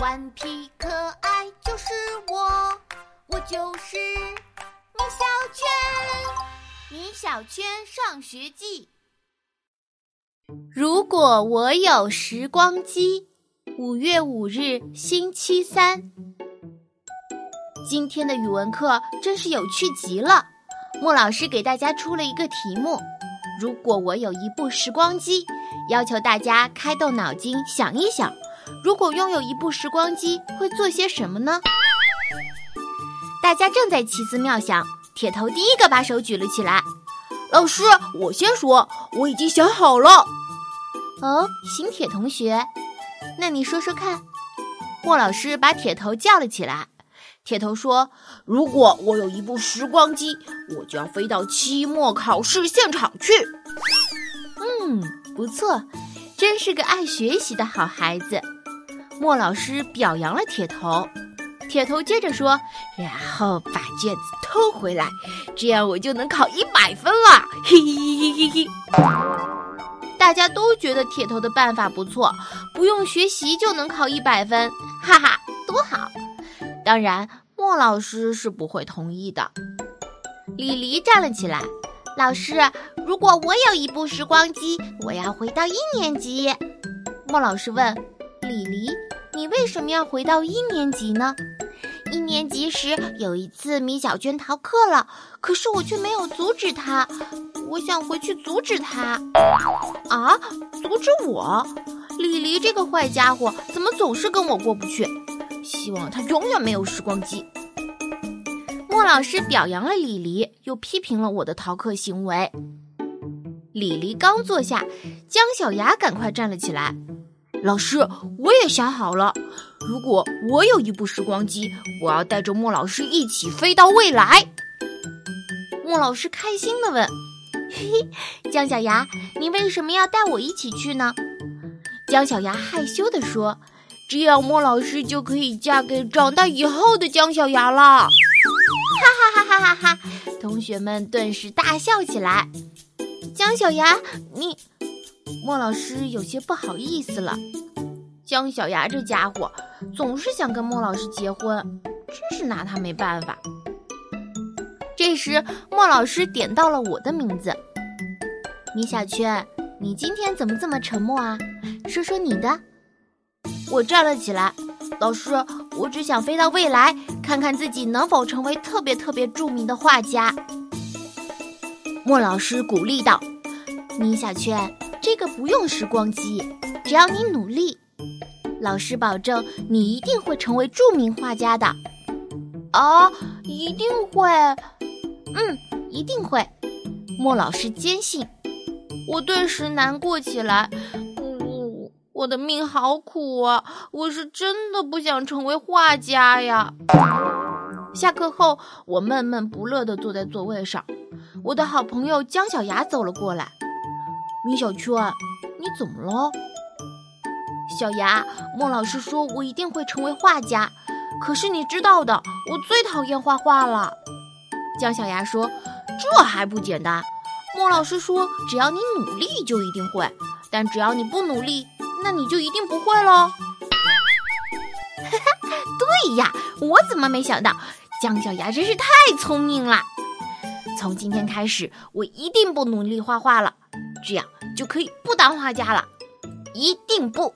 顽皮可爱就是我，我就是米小圈。米小圈上学记。如果我有时光机，五月五日星期三。今天的语文课真是有趣极了。莫老师给大家出了一个题目：如果我有一部时光机，要求大家开动脑筋想一想，如果拥有一部时光机，会做些什么呢？大家正在奇思妙想，铁头第一个把手举了起来。老师，我先说，我已经想好了。哦，新铁同学，那你说说看。莫老师把铁头叫了起来。铁头说：“如果我有一部时光机，我就要飞到期末考试现场去。”嗯，不错，真是个爱学习的好孩子。莫老师表扬了铁头。铁头接着说：“然后把卷子偷回来，这样我就能考一百分了。”嘿嘿嘿嘿嘿。大家都觉得铁头的办法不错，不用学习就能考一百分，哈哈，多好！当然，莫老师是不会同意的。李黎站了起来，老师，如果我有一部时光机，我要回到一年级。莫老师问李黎：“你为什么要回到一年级呢？”一年级时有一次，米小圈逃课了，可是我却没有阻止他。我想回去阻止他。啊，阻止我？李黎这个坏家伙怎么总是跟我过不去？希望他永远没有时光机。莫老师表扬了李黎，又批评了我的逃课行为。李黎刚坐下，姜小牙赶快站了起来。老师，我也想好了，如果我有一部时光机，我要带着莫老师一起飞到未来。莫老师开心地问：“嘿嘿，姜小牙，你为什么要带我一起去呢？”姜小牙害羞地说。这样，莫老师就可以嫁给长大以后的姜小牙了。哈哈哈哈哈哈！同学们顿时大笑起来。姜小牙，你……莫老师有些不好意思了。姜小牙这家伙总是想跟莫老师结婚，真是拿他没办法。这时，莫老师点到了我的名字：“米小圈，你今天怎么这么沉默啊？说说你的。”我站了起来，老师，我只想飞到未来，看看自己能否成为特别特别著名的画家。莫老师鼓励道：“米小圈，这个不用时光机，只要你努力，老师保证你一定会成为著名画家的。”啊，一定会，嗯，一定会。莫老师坚信。我顿时难过起来。呜呜我的命好苦啊！我是真的不想成为画家呀。下课后，我闷闷不乐地坐在座位上。我的好朋友姜小牙走了过来。米小圈，你怎么了？小牙，莫老师说我一定会成为画家，可是你知道的，我最讨厌画画了。姜小牙说：“这还不简单？莫老师说，只要你努力就一定会，但只要你不努力。”那你就一定不会喽！哈哈，对呀，我怎么没想到？姜小牙真是太聪明了。从今天开始，我一定不努力画画了，这样就可以不当画家了，一定不。